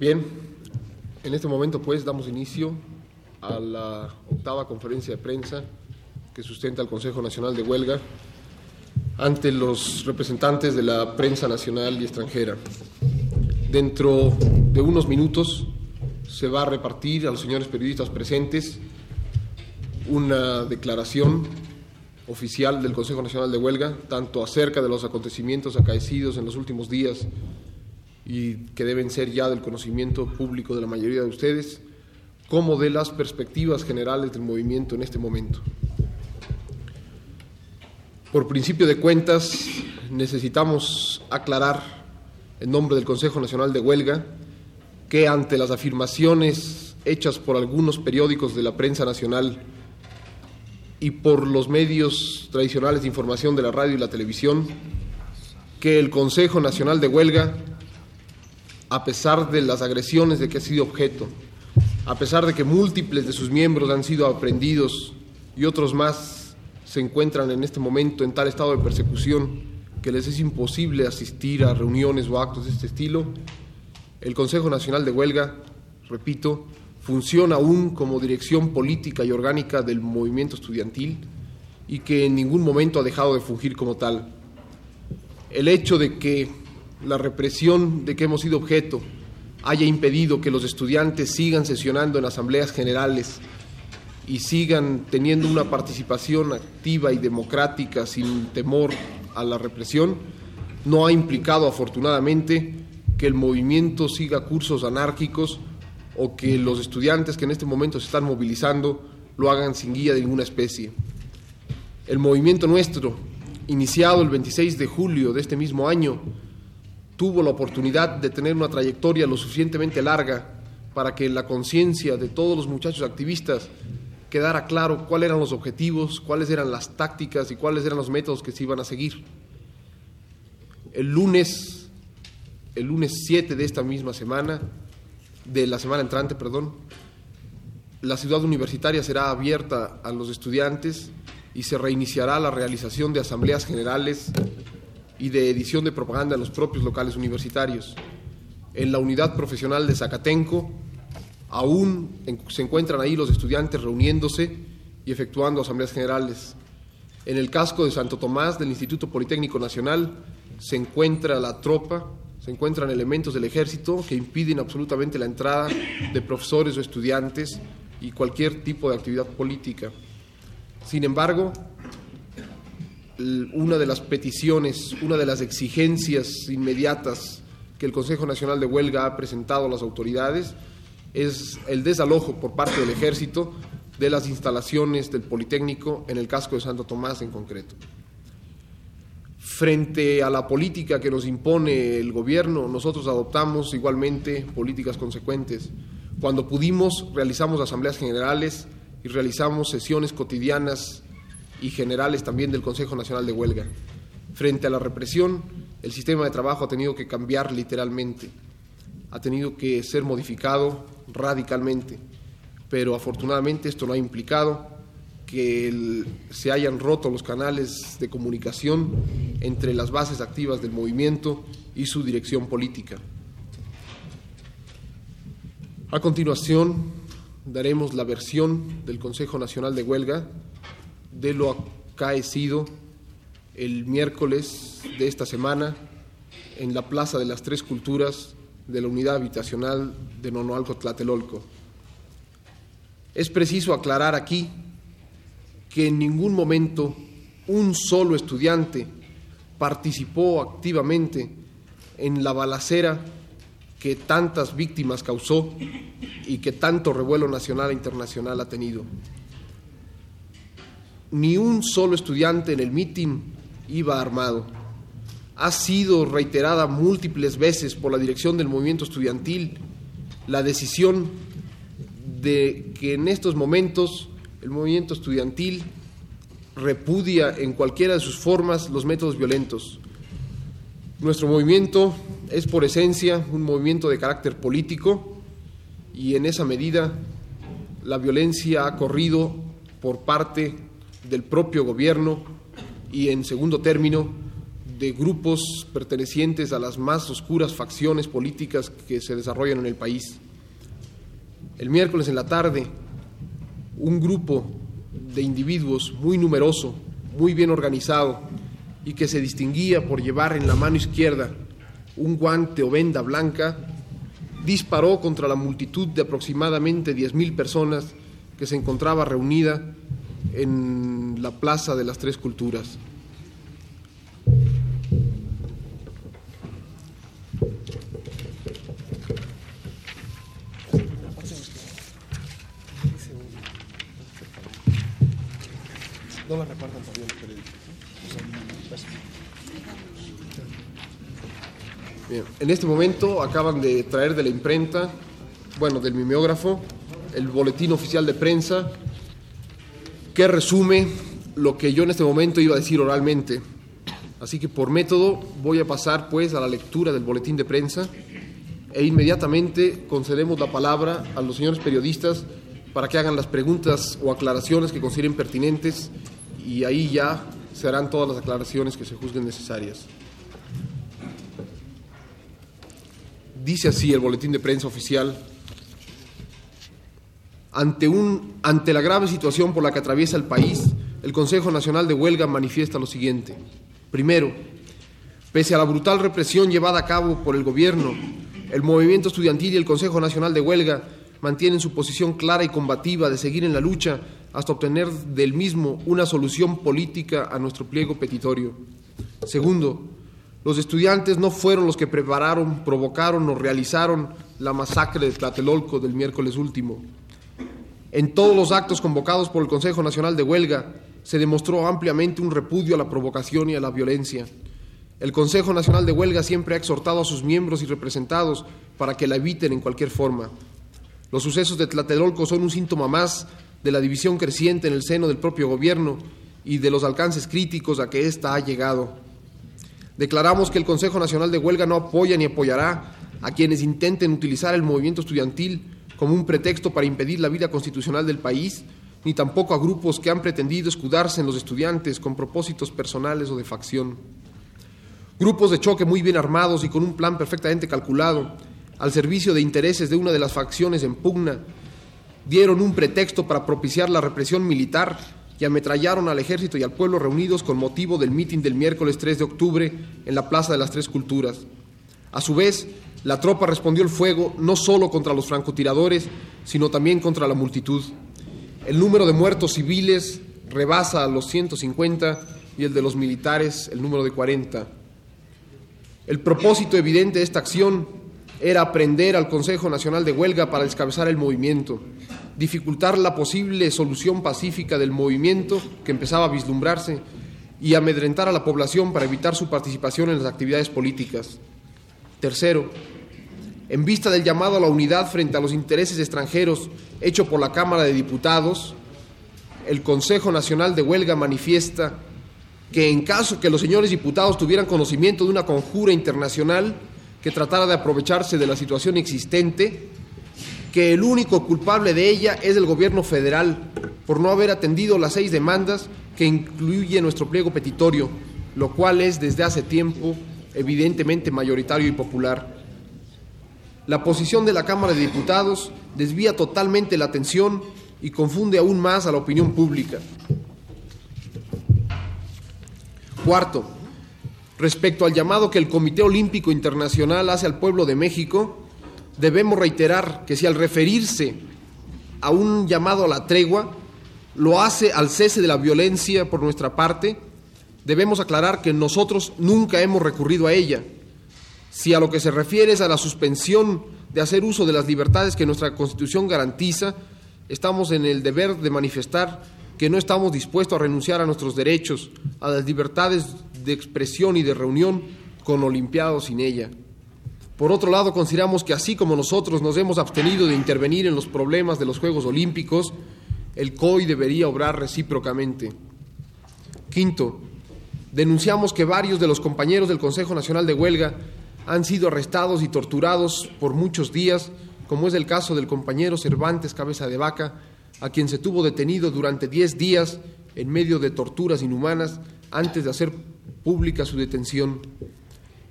Bien, en este momento pues damos inicio a la octava conferencia de prensa que sustenta el Consejo Nacional de Huelga ante los representantes de la prensa nacional y extranjera. Dentro de unos minutos se va a repartir a los señores periodistas presentes una declaración oficial del Consejo Nacional de Huelga, tanto acerca de los acontecimientos acaecidos en los últimos días y que deben ser ya del conocimiento público de la mayoría de ustedes, como de las perspectivas generales del movimiento en este momento. Por principio de cuentas, necesitamos aclarar, en nombre del Consejo Nacional de Huelga, que ante las afirmaciones hechas por algunos periódicos de la prensa nacional y por los medios tradicionales de información de la radio y la televisión, que el Consejo Nacional de Huelga, a pesar de las agresiones de que ha sido objeto, a pesar de que múltiples de sus miembros han sido aprendidos y otros más se encuentran en este momento en tal estado de persecución que les es imposible asistir a reuniones o actos de este estilo, el Consejo Nacional de Huelga, repito, funciona aún como dirección política y orgánica del movimiento estudiantil y que en ningún momento ha dejado de fungir como tal. El hecho de que la represión de que hemos sido objeto haya impedido que los estudiantes sigan sesionando en asambleas generales y sigan teniendo una participación activa y democrática sin temor a la represión, no ha implicado afortunadamente que el movimiento siga cursos anárquicos o que los estudiantes que en este momento se están movilizando lo hagan sin guía de ninguna especie. El movimiento nuestro, iniciado el 26 de julio de este mismo año, tuvo la oportunidad de tener una trayectoria lo suficientemente larga para que en la conciencia de todos los muchachos activistas quedara claro cuáles eran los objetivos, cuáles eran las tácticas y cuáles eran los métodos que se iban a seguir. El lunes, el lunes 7 de esta misma semana, de la semana entrante, perdón, la ciudad universitaria será abierta a los estudiantes y se reiniciará la realización de asambleas generales y de edición de propaganda en los propios locales universitarios. En la unidad profesional de Zacatenco, Aún se encuentran ahí los estudiantes reuniéndose y efectuando asambleas generales. En el casco de Santo Tomás del Instituto Politécnico Nacional se encuentra la tropa, se encuentran elementos del ejército que impiden absolutamente la entrada de profesores o estudiantes y cualquier tipo de actividad política. Sin embargo, una de las peticiones, una de las exigencias inmediatas que el Consejo Nacional de Huelga ha presentado a las autoridades es el desalojo por parte del ejército de las instalaciones del Politécnico en el casco de Santo Tomás en concreto. Frente a la política que nos impone el gobierno, nosotros adoptamos igualmente políticas consecuentes. Cuando pudimos, realizamos asambleas generales y realizamos sesiones cotidianas y generales también del Consejo Nacional de Huelga. Frente a la represión, el sistema de trabajo ha tenido que cambiar literalmente, ha tenido que ser modificado radicalmente, pero afortunadamente esto no ha implicado que se hayan roto los canales de comunicación entre las bases activas del movimiento y su dirección política. A continuación, daremos la versión del Consejo Nacional de Huelga de lo acaecido el miércoles de esta semana en la Plaza de las Tres Culturas de la unidad habitacional de Nonoalco Tlatelolco. Es preciso aclarar aquí que en ningún momento un solo estudiante participó activamente en la balacera que tantas víctimas causó y que tanto revuelo nacional e internacional ha tenido. Ni un solo estudiante en el mitin iba armado ha sido reiterada múltiples veces por la dirección del movimiento estudiantil la decisión de que en estos momentos el movimiento estudiantil repudia en cualquiera de sus formas los métodos violentos. Nuestro movimiento es por esencia un movimiento de carácter político y en esa medida la violencia ha corrido por parte del propio gobierno y en segundo término de grupos pertenecientes a las más oscuras facciones políticas que se desarrollan en el país. El miércoles en la tarde, un grupo de individuos muy numeroso, muy bien organizado y que se distinguía por llevar en la mano izquierda un guante o venda blanca, disparó contra la multitud de aproximadamente 10.000 personas que se encontraba reunida en la Plaza de las Tres Culturas. No la recuerdan todavía los periódicos. Bien, en este momento acaban de traer de la imprenta, bueno, del mimeógrafo, el boletín oficial de prensa que resume lo que yo en este momento iba a decir oralmente. Así que por método voy a pasar pues a la lectura del boletín de prensa e inmediatamente concedemos la palabra a los señores periodistas para que hagan las preguntas o aclaraciones que consideren pertinentes y ahí ya se harán todas las aclaraciones que se juzguen necesarias. Dice así el boletín de prensa oficial. Ante, un, ante la grave situación por la que atraviesa el país, el Consejo Nacional de Huelga manifiesta lo siguiente. Primero, pese a la brutal represión llevada a cabo por el Gobierno, el movimiento estudiantil y el Consejo Nacional de Huelga mantienen su posición clara y combativa de seguir en la lucha hasta obtener del mismo una solución política a nuestro pliego petitorio. Segundo, los estudiantes no fueron los que prepararon, provocaron o realizaron la masacre de Tlatelolco del miércoles último. En todos los actos convocados por el Consejo Nacional de Huelga se demostró ampliamente un repudio a la provocación y a la violencia. El Consejo Nacional de Huelga siempre ha exhortado a sus miembros y representados para que la eviten en cualquier forma. Los sucesos de Tlatelolco son un síntoma más de la división creciente en el seno del propio gobierno y de los alcances críticos a que ésta ha llegado. Declaramos que el Consejo Nacional de Huelga no apoya ni apoyará a quienes intenten utilizar el movimiento estudiantil como un pretexto para impedir la vida constitucional del país, ni tampoco a grupos que han pretendido escudarse en los estudiantes con propósitos personales o de facción. Grupos de choque muy bien armados y con un plan perfectamente calculado al servicio de intereses de una de las facciones en pugna, dieron un pretexto para propiciar la represión militar y ametrallaron al ejército y al pueblo reunidos con motivo del mitin del miércoles 3 de octubre en la Plaza de las Tres Culturas. A su vez, la tropa respondió el fuego no solo contra los francotiradores, sino también contra la multitud. El número de muertos civiles rebasa los 150 y el de los militares el número de 40. El propósito evidente de esta acción era aprender al Consejo Nacional de Huelga para descabezar el movimiento, dificultar la posible solución pacífica del movimiento que empezaba a vislumbrarse y amedrentar a la población para evitar su participación en las actividades políticas. Tercero, en vista del llamado a la unidad frente a los intereses extranjeros hecho por la Cámara de Diputados, el Consejo Nacional de Huelga manifiesta que en caso que los señores diputados tuvieran conocimiento de una conjura internacional, que tratara de aprovecharse de la situación existente, que el único culpable de ella es el gobierno federal por no haber atendido las seis demandas que incluye nuestro pliego petitorio, lo cual es desde hace tiempo evidentemente mayoritario y popular. La posición de la Cámara de Diputados desvía totalmente la atención y confunde aún más a la opinión pública. Cuarto, Respecto al llamado que el Comité Olímpico Internacional hace al pueblo de México, debemos reiterar que si al referirse a un llamado a la tregua, lo hace al cese de la violencia por nuestra parte, debemos aclarar que nosotros nunca hemos recurrido a ella. Si a lo que se refiere es a la suspensión de hacer uso de las libertades que nuestra Constitución garantiza, estamos en el deber de manifestar que no estamos dispuestos a renunciar a nuestros derechos, a las libertades de expresión y de reunión con Olimpiados sin ella. Por otro lado, consideramos que así como nosotros nos hemos abstenido de intervenir en los problemas de los Juegos Olímpicos, el COI debería obrar recíprocamente. Quinto, denunciamos que varios de los compañeros del Consejo Nacional de Huelga han sido arrestados y torturados por muchos días, como es el caso del compañero Cervantes Cabeza de Vaca, a quien se tuvo detenido durante diez días en medio de torturas inhumanas antes de hacer pública su detención.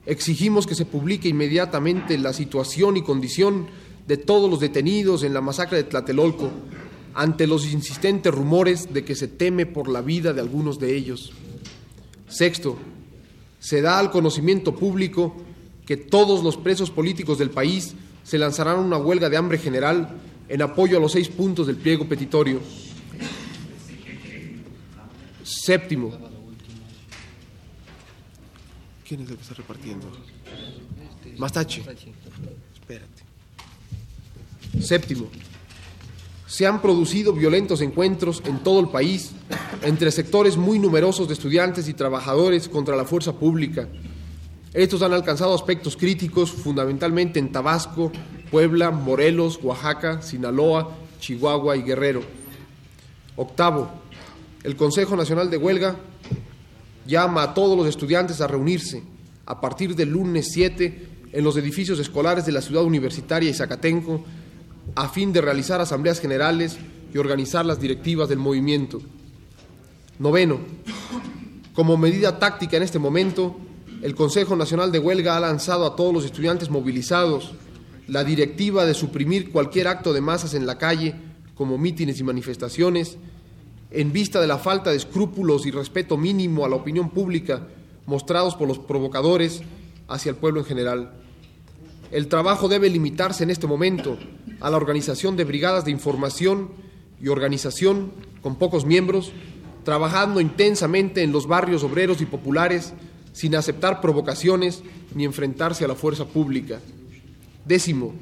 Exigimos que se publique inmediatamente la situación y condición de todos los detenidos en la masacre de Tlatelolco, ante los insistentes rumores de que se teme por la vida de algunos de ellos. Sexto, se da al conocimiento público que todos los presos políticos del país se lanzarán a una huelga de hambre general en apoyo a los seis puntos del pliego petitorio. Séptimo. ¿Quién es el que está repartiendo? Mastache. Espérate. Séptimo. Se han producido violentos encuentros en todo el país entre sectores muy numerosos de estudiantes y trabajadores contra la fuerza pública. Estos han alcanzado aspectos críticos fundamentalmente en Tabasco, Puebla, Morelos, Oaxaca, Sinaloa, Chihuahua y Guerrero. Octavo, el Consejo Nacional de Huelga llama a todos los estudiantes a reunirse a partir del lunes 7 en los edificios escolares de la ciudad universitaria y Zacatenco a fin de realizar asambleas generales y organizar las directivas del movimiento. Noveno, como medida táctica en este momento, el Consejo Nacional de Huelga ha lanzado a todos los estudiantes movilizados la directiva de suprimir cualquier acto de masas en la calle, como mítines y manifestaciones, en vista de la falta de escrúpulos y respeto mínimo a la opinión pública mostrados por los provocadores hacia el pueblo en general. El trabajo debe limitarse en este momento a la organización de brigadas de información y organización con pocos miembros, trabajando intensamente en los barrios obreros y populares sin aceptar provocaciones ni enfrentarse a la fuerza pública. Décimo,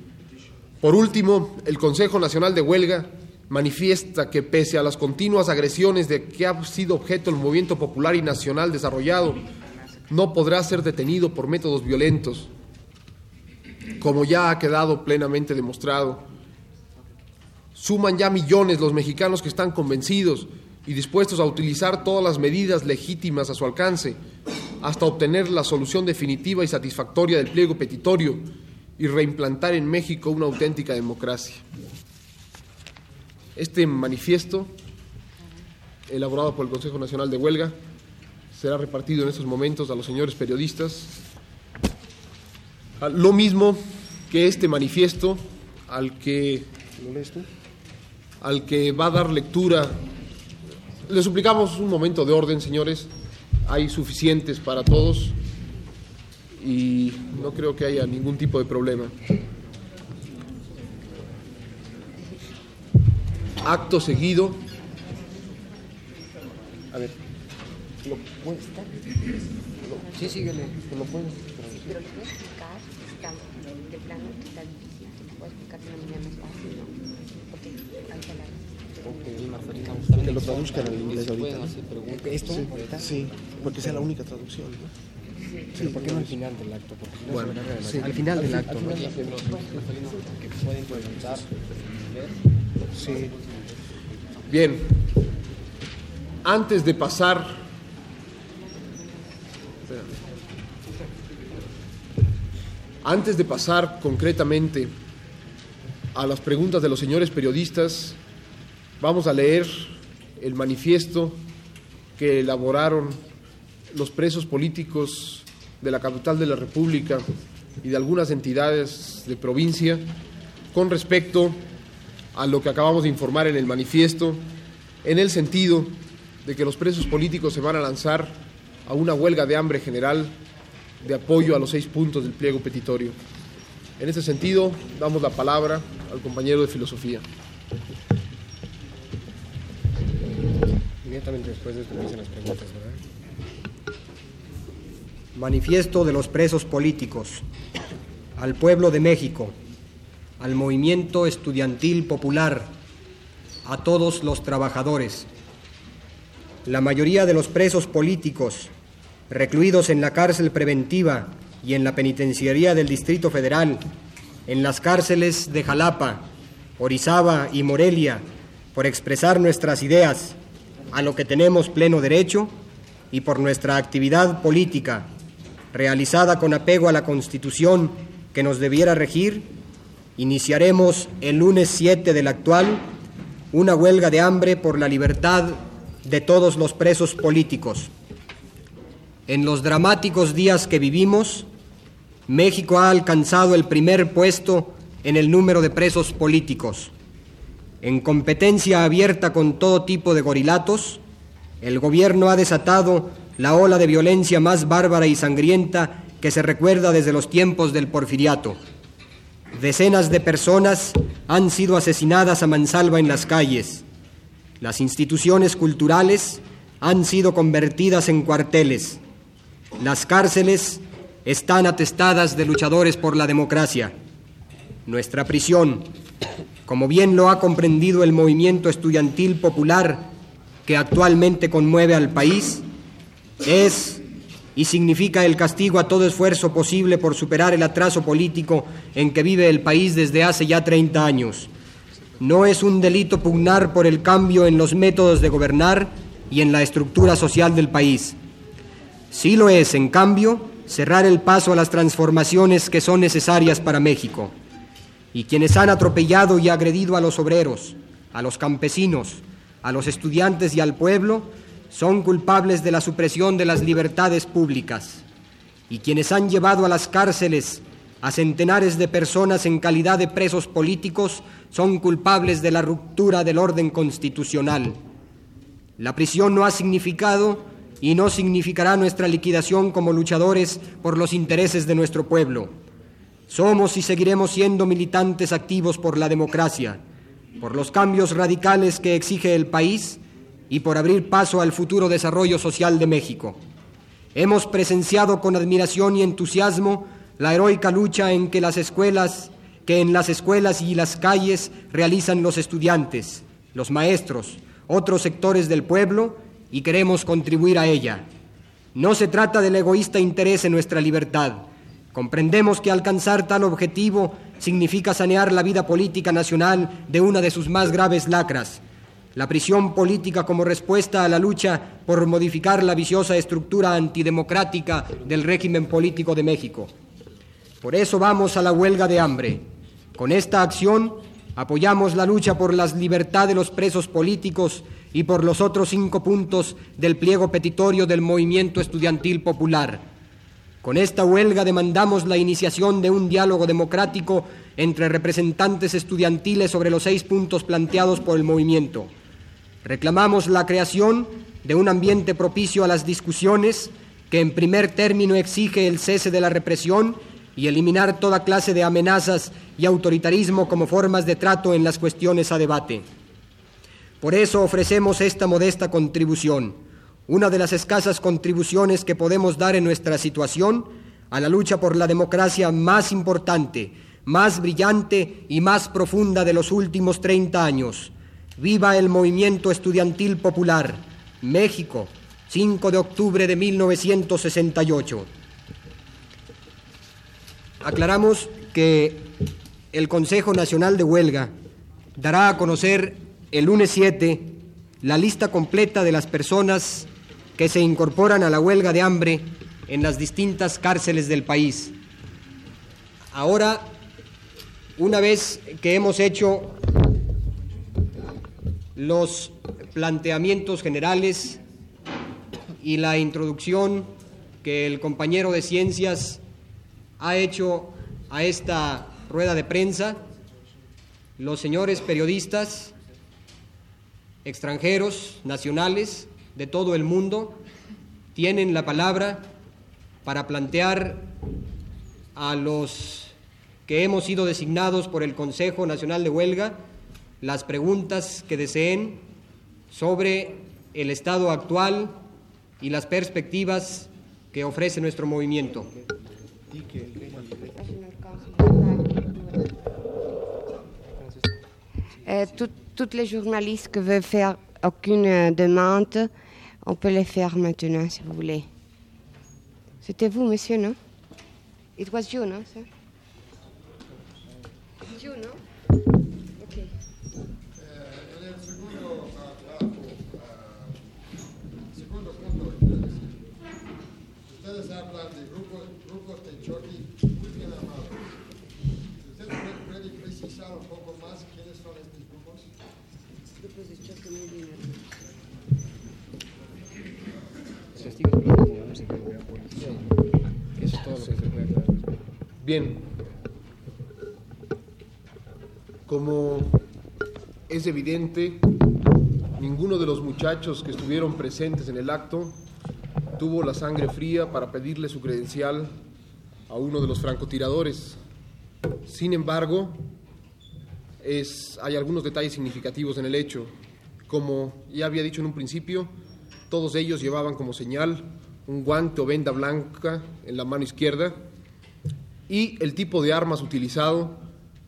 por último, el Consejo Nacional de Huelga manifiesta que pese a las continuas agresiones de que ha sido objeto el movimiento popular y nacional desarrollado, no podrá ser detenido por métodos violentos, como ya ha quedado plenamente demostrado. Suman ya millones los mexicanos que están convencidos y dispuestos a utilizar todas las medidas legítimas a su alcance hasta obtener la solución definitiva y satisfactoria del pliego petitorio y reimplantar en México una auténtica democracia. Este manifiesto, elaborado por el Consejo Nacional de Huelga, será repartido en estos momentos a los señores periodistas. Lo mismo que este manifiesto al que, al que va a dar lectura. Le suplicamos un momento de orden, señores. Hay suficientes para todos y no creo que haya ningún tipo de problema. Acto seguido. A ver. ¿Lo puedes? Sí, síguele. ¿Lo puedes? Pero lo puedes explicar, está de plano está difícil. Lo puedes explicar de una manera más fácil, ¿no? Porque hay palabras. Que lo traduzcan al inglés ahorita. ¿Esto? Sí, porque sea la única traducción. ¿no? Sí, ¿por qué no al final del acto? Porque no Bueno, sí. Al final del acto, ¿no? que pueden preguntar. Sí. Bien. Antes de pasar. Antes de pasar concretamente a las preguntas de los señores periodistas, vamos a leer el manifiesto que elaboraron los presos políticos de la capital de la República y de algunas entidades de provincia con respecto a lo que acabamos de informar en el manifiesto, en el sentido de que los presos políticos se van a lanzar a una huelga de hambre general de apoyo a los seis puntos del pliego petitorio. En ese sentido, damos la palabra al compañero de filosofía. De. Manifiesto de los presos políticos, al pueblo de México, al movimiento estudiantil popular, a todos los trabajadores. La mayoría de los presos políticos, recluidos en la cárcel preventiva y en la penitenciaría del Distrito Federal, en las cárceles de Jalapa, Orizaba y Morelia, por expresar nuestras ideas, a lo que tenemos pleno derecho, y por nuestra actividad política, realizada con apego a la Constitución que nos debiera regir, iniciaremos el lunes 7 del actual una huelga de hambre por la libertad de todos los presos políticos. En los dramáticos días que vivimos, México ha alcanzado el primer puesto en el número de presos políticos. En competencia abierta con todo tipo de gorilatos, el gobierno ha desatado la ola de violencia más bárbara y sangrienta que se recuerda desde los tiempos del porfiriato. Decenas de personas han sido asesinadas a mansalva en las calles. Las instituciones culturales han sido convertidas en cuarteles. Las cárceles están atestadas de luchadores por la democracia. Nuestra prisión, como bien lo ha comprendido el movimiento estudiantil popular que actualmente conmueve al país, es y significa el castigo a todo esfuerzo posible por superar el atraso político en que vive el país desde hace ya 30 años. No es un delito pugnar por el cambio en los métodos de gobernar y en la estructura social del país. Sí lo es, en cambio, cerrar el paso a las transformaciones que son necesarias para México. Y quienes han atropellado y agredido a los obreros, a los campesinos, a los estudiantes y al pueblo, son culpables de la supresión de las libertades públicas y quienes han llevado a las cárceles a centenares de personas en calidad de presos políticos son culpables de la ruptura del orden constitucional. La prisión no ha significado y no significará nuestra liquidación como luchadores por los intereses de nuestro pueblo. Somos y seguiremos siendo militantes activos por la democracia, por los cambios radicales que exige el país y por abrir paso al futuro desarrollo social de México. Hemos presenciado con admiración y entusiasmo la heroica lucha en que las escuelas, que en las escuelas y las calles realizan los estudiantes, los maestros, otros sectores del pueblo y queremos contribuir a ella. No se trata del egoísta interés en nuestra libertad. Comprendemos que alcanzar tal objetivo significa sanear la vida política nacional de una de sus más graves lacras, la prisión política como respuesta a la lucha por modificar la viciosa estructura antidemocrática del régimen político de México. Por eso vamos a la huelga de hambre. Con esta acción apoyamos la lucha por la libertad de los presos políticos y por los otros cinco puntos del pliego petitorio del movimiento estudiantil popular. Con esta huelga demandamos la iniciación de un diálogo democrático entre representantes estudiantiles sobre los seis puntos planteados por el movimiento. Reclamamos la creación de un ambiente propicio a las discusiones que en primer término exige el cese de la represión y eliminar toda clase de amenazas y autoritarismo como formas de trato en las cuestiones a debate. Por eso ofrecemos esta modesta contribución, una de las escasas contribuciones que podemos dar en nuestra situación a la lucha por la democracia más importante, más brillante y más profunda de los últimos 30 años Viva el movimiento estudiantil popular. México, 5 de octubre de 1968. Aclaramos que el Consejo Nacional de Huelga dará a conocer el lunes 7 la lista completa de las personas que se incorporan a la huelga de hambre en las distintas cárceles del país. Ahora, una vez que hemos hecho los planteamientos generales y la introducción que el compañero de ciencias ha hecho a esta rueda de prensa, los señores periodistas extranjeros, nacionales, de todo el mundo, tienen la palabra para plantear a los que hemos sido designados por el Consejo Nacional de Huelga las preguntas que deseen sobre el estado actual y las perspectivas que ofrece nuestro movimiento. Euh, toutes les journalistes qui veulent faire aucune demande, on peut les faire maintenant si vous voulez. C'était vous, monsieur, non? It was you, no, sir? You, no? ustedes hablan Bien, como es evidente, ninguno de los muchachos que estuvieron presentes en el acto tuvo la sangre fría para pedirle su credencial a uno de los francotiradores. Sin embargo, es, hay algunos detalles significativos en el hecho. Como ya había dicho en un principio, todos ellos llevaban como señal un guante o venda blanca en la mano izquierda y el tipo de armas utilizado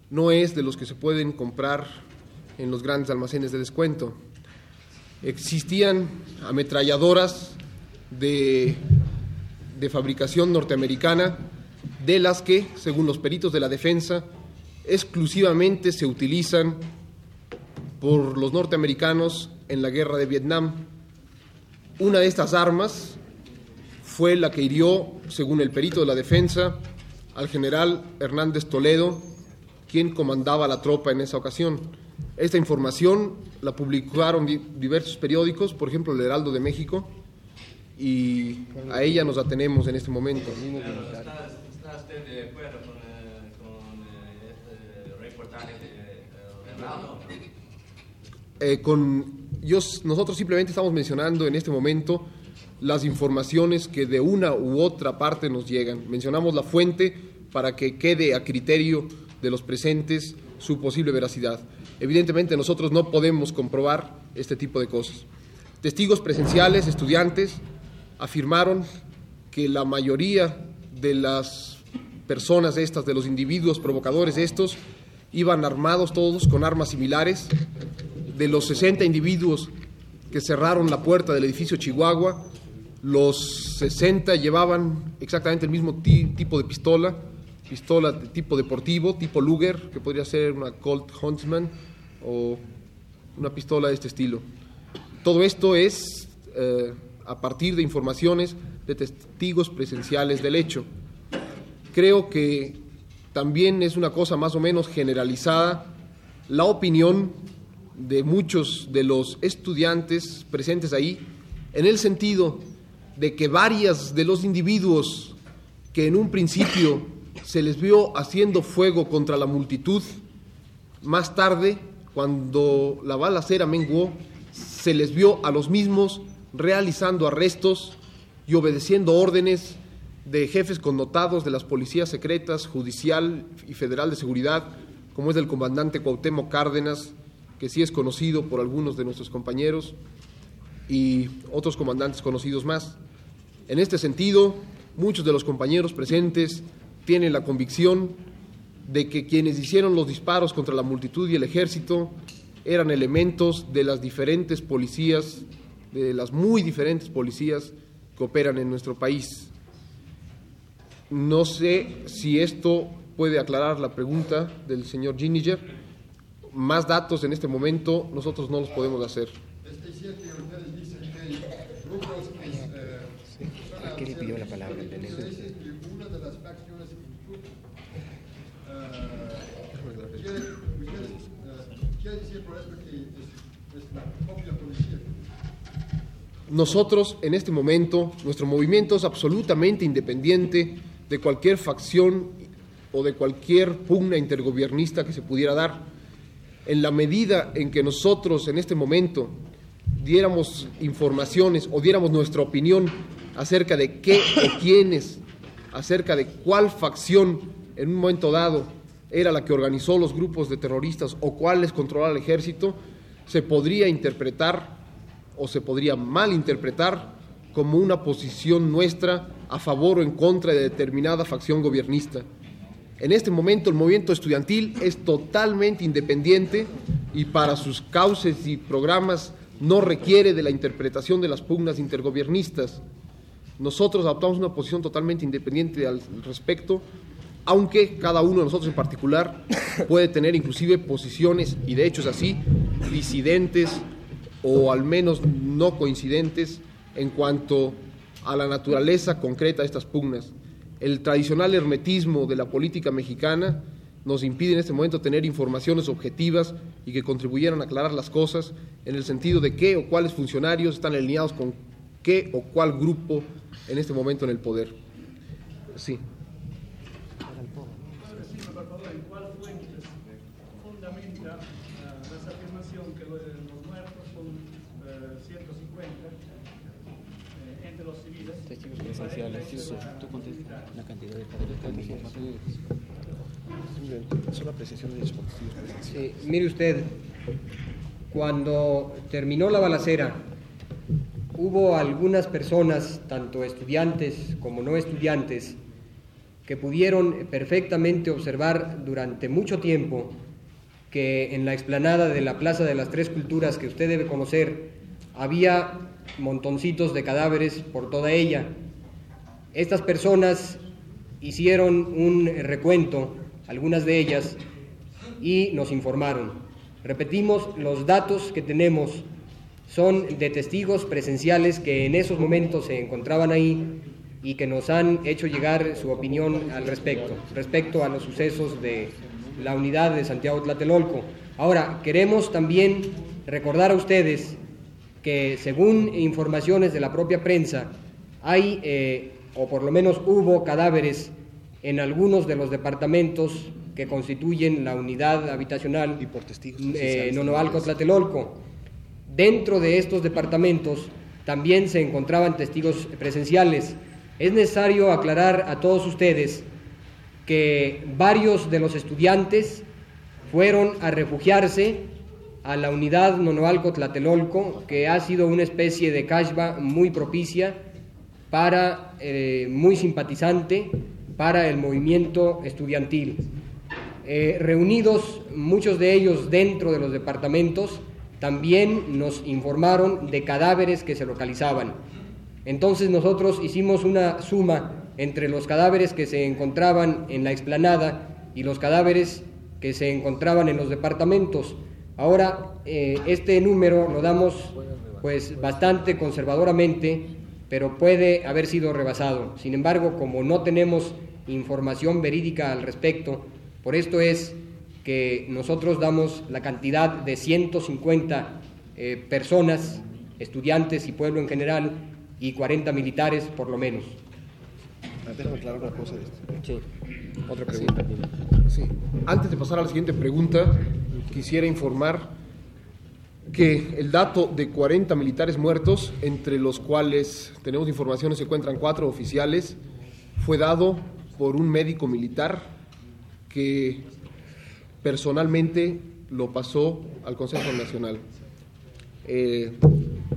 no es de los que se pueden comprar en los grandes almacenes de descuento. Existían ametralladoras de, de fabricación norteamericana de las que, según los peritos de la defensa, exclusivamente se utilizan por los norteamericanos en la guerra de Vietnam. Una de estas armas fue la que hirió, según el perito de la defensa, al general Hernández Toledo, quien comandaba la tropa en esa ocasión. Esta información la publicaron diversos periódicos, por ejemplo el Heraldo de México, y a ella nos atenemos en este momento. ¿Está, está usted de acuerdo con, eh, con eh, este reportaje de eh, Heraldo? Eh, con, yo, nosotros simplemente estamos mencionando en este momento las informaciones que de una u otra parte nos llegan. Mencionamos la fuente para que quede a criterio de los presentes su posible veracidad. Evidentemente nosotros no podemos comprobar este tipo de cosas. Testigos presenciales, estudiantes, afirmaron que la mayoría de las personas estas, de los individuos provocadores estos, iban armados todos con armas similares. De los 60 individuos que cerraron la puerta del edificio Chihuahua, los 60 llevaban exactamente el mismo ti- tipo de pistola, pistola de tipo deportivo, tipo Luger, que podría ser una Colt Huntsman o una pistola de este estilo. Todo esto es eh, a partir de informaciones de testigos presenciales del hecho. Creo que también es una cosa más o menos generalizada la opinión de muchos de los estudiantes presentes ahí, en el sentido de que varias de los individuos que en un principio se les vio haciendo fuego contra la multitud, más tarde, cuando la balacera menguó, se les vio a los mismos realizando arrestos y obedeciendo órdenes de jefes connotados de las policías secretas, judicial y federal de seguridad, como es el comandante Cuauhtémoc Cárdenas, que sí es conocido por algunos de nuestros compañeros, y otros comandantes conocidos más. En este sentido, muchos de los compañeros presentes tienen la convicción de que quienes hicieron los disparos contra la multitud y el ejército eran elementos de las diferentes policías, de las muy diferentes policías que operan en nuestro país. No sé si esto puede aclarar la pregunta del señor Gininger. Más datos en este momento nosotros no los podemos hacer. Que es, es la propia policía. Nosotros en este momento, nuestro movimiento es absolutamente independiente de cualquier facción o de cualquier pugna intergobiernista que se pudiera dar. En la medida en que nosotros en este momento diéramos informaciones o diéramos nuestra opinión acerca de qué o quiénes, acerca de cuál facción en un momento dado era la que organizó los grupos de terroristas o cuáles controlaba el ejército, se podría interpretar o se podría malinterpretar como una posición nuestra a favor o en contra de determinada facción gobernista. En este momento el movimiento estudiantil es totalmente independiente y para sus cauces y programas no requiere de la interpretación de las pugnas intergobiernistas. Nosotros adoptamos una posición totalmente independiente al respecto, aunque cada uno de nosotros en particular puede tener inclusive posiciones, y de hecho es así, disidentes o al menos no coincidentes en cuanto a la naturaleza concreta de estas pugnas. El tradicional hermetismo de la política mexicana nos impide en este momento tener informaciones objetivas y que contribuyeran a aclarar las cosas en el sentido de qué o cuáles funcionarios están alineados con qué o cuál grupo en este momento en el poder. Sí. eh, 150 entre los civiles. Testigos y presenciales, 40 entre la- tú contestas militares. la cantidad de familias. Simplemente, solo apreciación de los testigos presenciales. Sí, mire usted, cuando terminó la balacera, hubo algunas personas, tanto estudiantes como no estudiantes, que pudieron perfectamente observar durante mucho tiempo que en la explanada de la Plaza de las Tres Culturas que usted debe conocer había montoncitos de cadáveres por toda ella. Estas personas hicieron un recuento, algunas de ellas, y nos informaron. Repetimos, los datos que tenemos son de testigos presenciales que en esos momentos se encontraban ahí y que nos han hecho llegar su opinión al respecto, respecto a los sucesos de la unidad de Santiago Tlatelolco. Ahora, queremos también recordar a ustedes que según informaciones de la propia prensa, hay, eh, o por lo menos hubo cadáveres en algunos de los departamentos que constituyen la unidad habitacional Y por testigos eh. Nonoalco Tlatelolco. Dentro de estos departamentos también se encontraban testigos presenciales. Es necesario aclarar a todos ustedes que varios de los estudiantes fueron a refugiarse a la unidad Nonoalco Tlatelolco, que ha sido una especie de cashba muy propicia para, eh, muy simpatizante para el movimiento estudiantil. Eh, reunidos muchos de ellos dentro de los departamentos, también nos informaron de cadáveres que se localizaban. Entonces nosotros hicimos una suma entre los cadáveres que se encontraban en la explanada y los cadáveres que se encontraban en los departamentos. Ahora eh, este número lo damos pues bastante conservadoramente, pero puede haber sido rebasado. Sin embargo, como no tenemos información verídica al respecto, por esto es que nosotros damos la cantidad de 150 eh, personas, estudiantes y pueblo en general, y 40 militares por lo menos. Ah, Déjame aclarar una cosa de esto. Sí. Otra pregunta. Sí. Antes de pasar a la siguiente pregunta, quisiera informar que el dato de 40 militares muertos, entre los cuales tenemos informaciones se encuentran cuatro oficiales, fue dado por un médico militar que personalmente lo pasó al Consejo Nacional. Eh,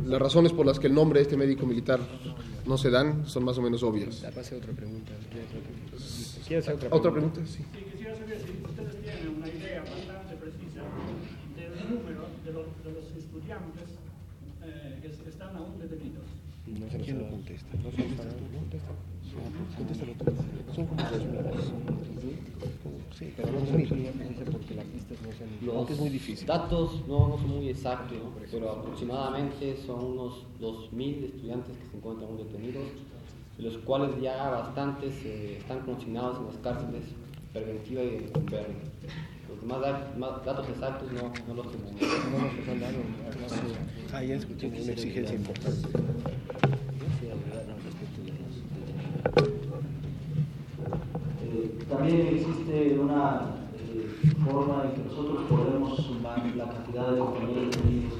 las razones por las que el nombre de este médico militar no se dan son más o menos obvias. Ya pasé otra pregunta. ¿Quieres hacer otra pregunta? ¿Otra pregunta? Sí. Sí, quisiera saber si ustedes tienen una idea bastante precisa del número de los, de los estudiantes eh, que se- están aún detenidos. No sé quién lo contesta. No sé quién contesta. Contéstalo tú. Son como dos mil. Sí, pero dos mil. Porque las listas no sean. Los es muy difícil. datos no, no son muy exactos, pero aproximadamente son unos 2.000 estudiantes que se encuentran aún detenidos, de los cuales ya bastantes eh, están consignados en las cárceles preventiva y en Converri. Los demás da- más datos exactos no, no los tenemos. No nos han dado. Ah, ya escuché una exigencia importante. Eh, también existe una eh, forma en que nosotros podemos sumar la cantidad de compañeros detenidos,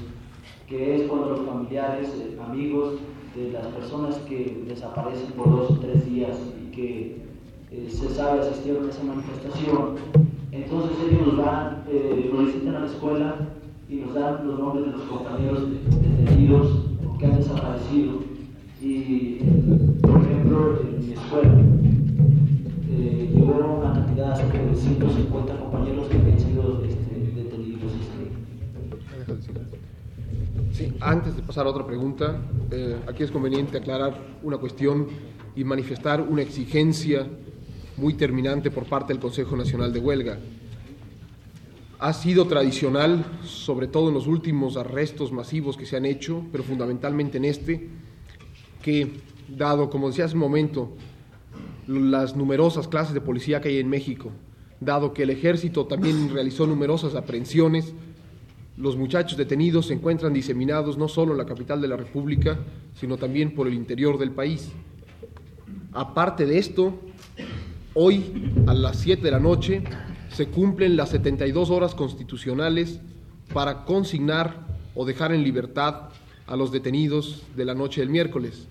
que es cuando los familiares, eh, amigos de las personas que desaparecen por dos o tres días y que eh, se sabe asistieron a esa manifestación, entonces ellos nos eh, nos visitan a la escuela y nos dan los nombres de los compañeros de- detenidos que han desaparecido. Y, por ejemplo, en mi escuela, 150 compañeros que habían sido este, detenidos. este, Sí, antes de pasar a otra pregunta, eh, aquí es conveniente aclarar una cuestión y manifestar una exigencia muy terminante por parte del Consejo Nacional de Huelga. Ha sido tradicional, sobre todo en los últimos arrestos masivos que se han hecho, pero fundamentalmente en este, que, dado, como decía hace un momento, las numerosas clases de policía que hay en México, dado que el ejército también realizó numerosas aprehensiones, los muchachos detenidos se encuentran diseminados no solo en la capital de la República, sino también por el interior del país. Aparte de esto, hoy a las 7 de la noche se cumplen las 72 horas constitucionales para consignar o dejar en libertad a los detenidos de la noche del miércoles.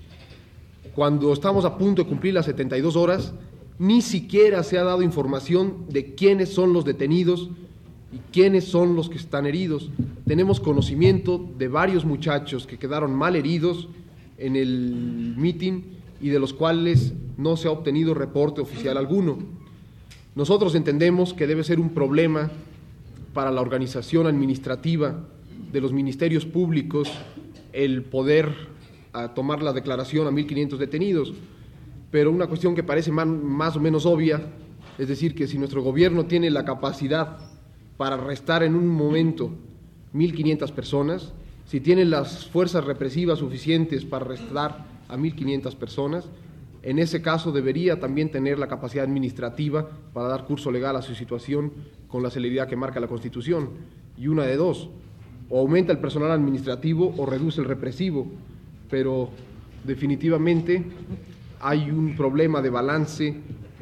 Cuando estamos a punto de cumplir las 72 horas, ni siquiera se ha dado información de quiénes son los detenidos y quiénes son los que están heridos. Tenemos conocimiento de varios muchachos que quedaron mal heridos en el mitin y de los cuales no se ha obtenido reporte oficial alguno. Nosotros entendemos que debe ser un problema para la organización administrativa de los ministerios públicos el poder tomar la declaración a 1.500 detenidos, pero una cuestión que parece más o menos obvia, es decir, que si nuestro gobierno tiene la capacidad para arrestar en un momento 1.500 personas, si tiene las fuerzas represivas suficientes para arrestar a 1.500 personas, en ese caso debería también tener la capacidad administrativa para dar curso legal a su situación con la celeridad que marca la Constitución. Y una de dos, o aumenta el personal administrativo o reduce el represivo, pero definitivamente hay un problema de balance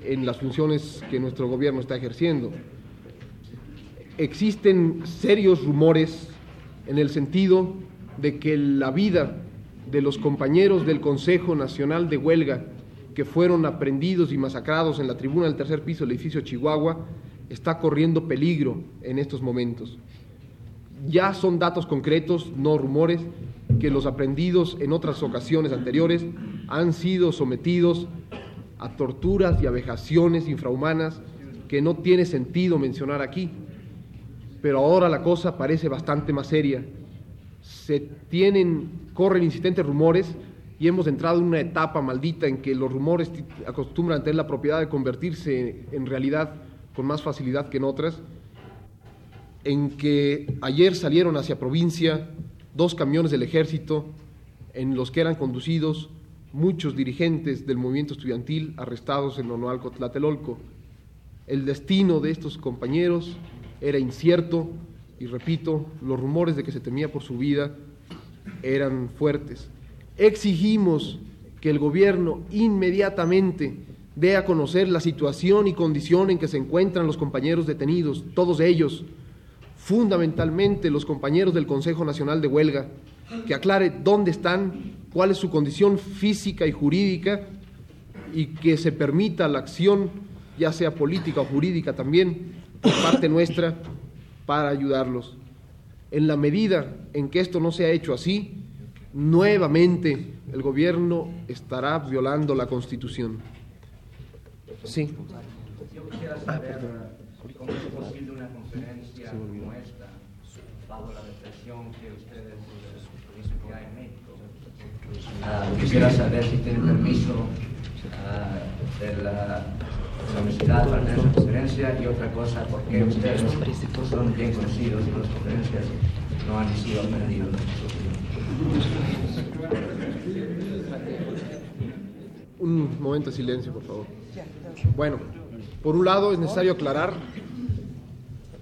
en las funciones que nuestro gobierno está ejerciendo. Existen serios rumores en el sentido de que la vida de los compañeros del Consejo Nacional de Huelga que fueron aprendidos y masacrados en la tribuna del tercer piso del edificio Chihuahua está corriendo peligro en estos momentos. Ya son datos concretos, no rumores, que los aprendidos en otras ocasiones anteriores han sido sometidos a torturas y a vejaciones infrahumanas que no tiene sentido mencionar aquí. Pero ahora la cosa parece bastante más seria. Se tienen, corren insistentes rumores y hemos entrado en una etapa maldita en que los rumores acostumbran tener la propiedad de convertirse en realidad con más facilidad que en otras, en que ayer salieron hacia provincia dos camiones del ejército en los que eran conducidos muchos dirigentes del movimiento estudiantil arrestados en Onoalco Tlatelolco. El destino de estos compañeros era incierto y repito, los rumores de que se temía por su vida eran fuertes. Exigimos que el gobierno inmediatamente dé a conocer la situación y condición en que se encuentran los compañeros detenidos, todos ellos, fundamentalmente los compañeros del Consejo Nacional de Huelga, que aclare dónde están, cuál es su condición física y jurídica y que se permita la acción, ya sea política o jurídica también, por parte nuestra, para ayudarlos. En la medida en que esto no se ha hecho así, nuevamente el gobierno estará violando la Constitución. Sí. Yo quisiera saber cómo es posible una conferencia como esta, bajo la represión que ustedes dicen que hay en México. Uh, quisiera saber si tienen permiso uh, de la universidad para tener esa conferencia y otra cosa, porque ustedes son bien conocidos y las conferencias no han sido perdidos. Un momento de silencio, por favor. Bueno, por un lado es necesario aclarar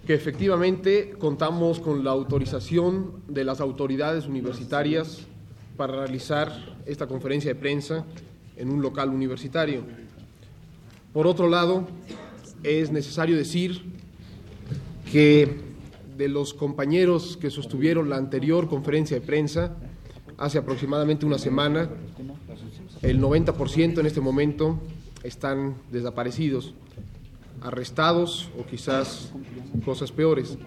que efectivamente contamos con la autorización de las autoridades universitarias para realizar esta conferencia de prensa en un local universitario. Por otro lado, es necesario decir que de los compañeros que sostuvieron la anterior conferencia de prensa, hace aproximadamente una semana. El 90% en este momento están desaparecidos, arrestados o quizás cosas peores.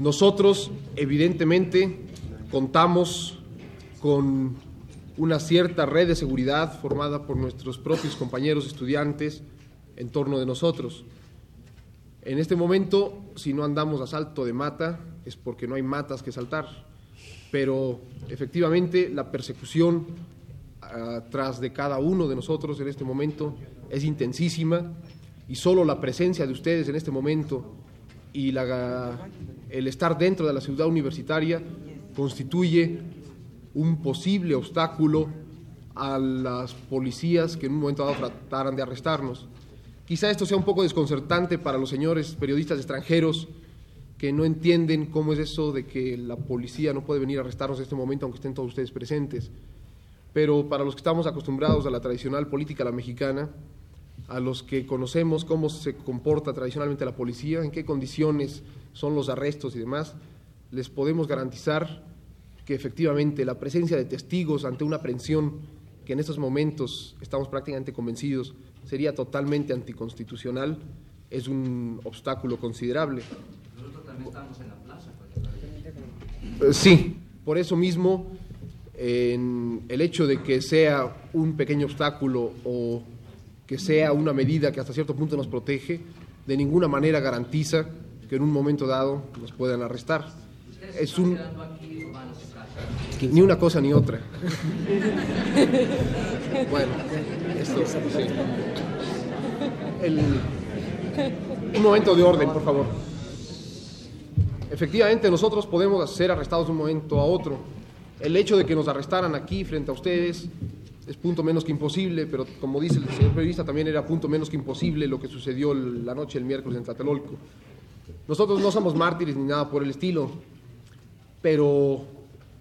Nosotros, evidentemente, contamos con una cierta red de seguridad formada por nuestros propios compañeros estudiantes en torno de nosotros. En este momento, si no andamos a salto de mata, es porque no hay matas que saltar pero efectivamente la persecución uh, tras de cada uno de nosotros en este momento es intensísima y solo la presencia de ustedes en este momento y el estar dentro de la ciudad universitaria constituye un posible obstáculo a las policías que en un momento dado trataran de arrestarnos. Quizá esto sea un poco desconcertante para los señores periodistas extranjeros que no entienden cómo es eso de que la policía no puede venir a arrestarnos en este momento aunque estén todos ustedes presentes. Pero para los que estamos acostumbrados a la tradicional política la mexicana, a los que conocemos cómo se comporta tradicionalmente la policía, en qué condiciones son los arrestos y demás, les podemos garantizar que efectivamente la presencia de testigos ante una aprehensión que en estos momentos estamos prácticamente convencidos sería totalmente anticonstitucional, es un obstáculo considerable. Nosotros también estamos en la plaza. Eh, Sí, por eso mismo en el hecho de que sea un pequeño obstáculo o que sea una medida que hasta cierto punto nos protege, de ninguna manera garantiza que en un momento dado nos puedan arrestar. Es un, aquí ni una cosa ni otra. bueno, esto un momento de orden, por favor. Efectivamente, nosotros podemos ser arrestados de un momento a otro. El hecho de que nos arrestaran aquí frente a ustedes es punto menos que imposible, pero como dice el señor periodista, también era punto menos que imposible lo que sucedió la noche del miércoles en Tlatelolco. Nosotros no somos mártires ni nada por el estilo, pero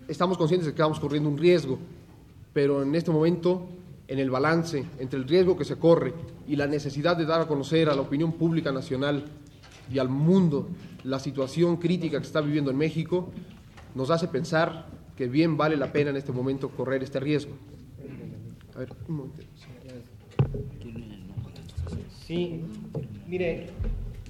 estamos conscientes de que estamos corriendo un riesgo. Pero en este momento, en el balance entre el riesgo que se corre y la necesidad de dar a conocer a la opinión pública nacional y al mundo la situación crítica que está viviendo en México, nos hace pensar que bien vale la pena en este momento correr este riesgo. A ver, un momento. Sí, mire,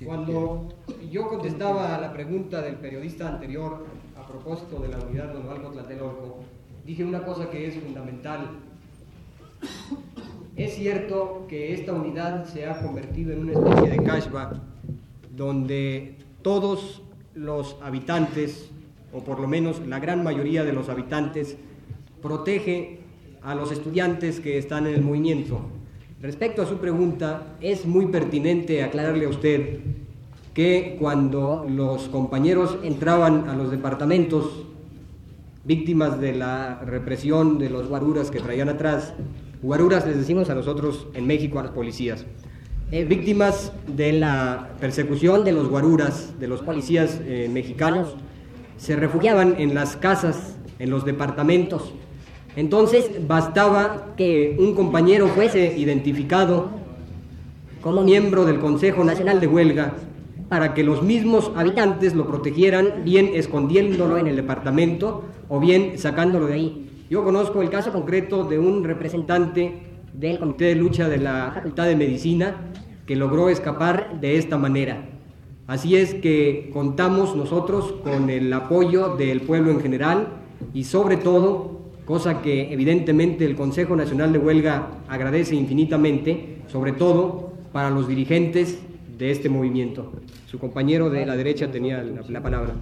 cuando yo contestaba a la pregunta del periodista anterior propósito de la unidad Don Algo Tlatelolco, dije una cosa que es fundamental. Es cierto que esta unidad se ha convertido en una especie de cashback donde todos los habitantes, o por lo menos la gran mayoría de los habitantes, protege a los estudiantes que están en el movimiento. Respecto a su pregunta, es muy pertinente aclararle a usted que cuando los compañeros entraban a los departamentos víctimas de la represión de los guaruras que traían atrás, guaruras les decimos a nosotros en México a los policías, eh, víctimas de la persecución de los guaruras, de los policías eh, mexicanos, se refugiaban en las casas, en los departamentos. Entonces bastaba que un compañero fuese identificado como miembro del Consejo Nacional de Huelga para que los mismos habitantes lo protegieran, bien escondiéndolo en el departamento o bien sacándolo de ahí. Yo conozco el caso concreto de un representante del Comité de Lucha de la Facultad de Medicina que logró escapar de esta manera. Así es que contamos nosotros con el apoyo del pueblo en general y sobre todo, cosa que evidentemente el Consejo Nacional de Huelga agradece infinitamente, sobre todo para los dirigentes de este movimiento. Su compañero de la derecha tenía la, la palabra.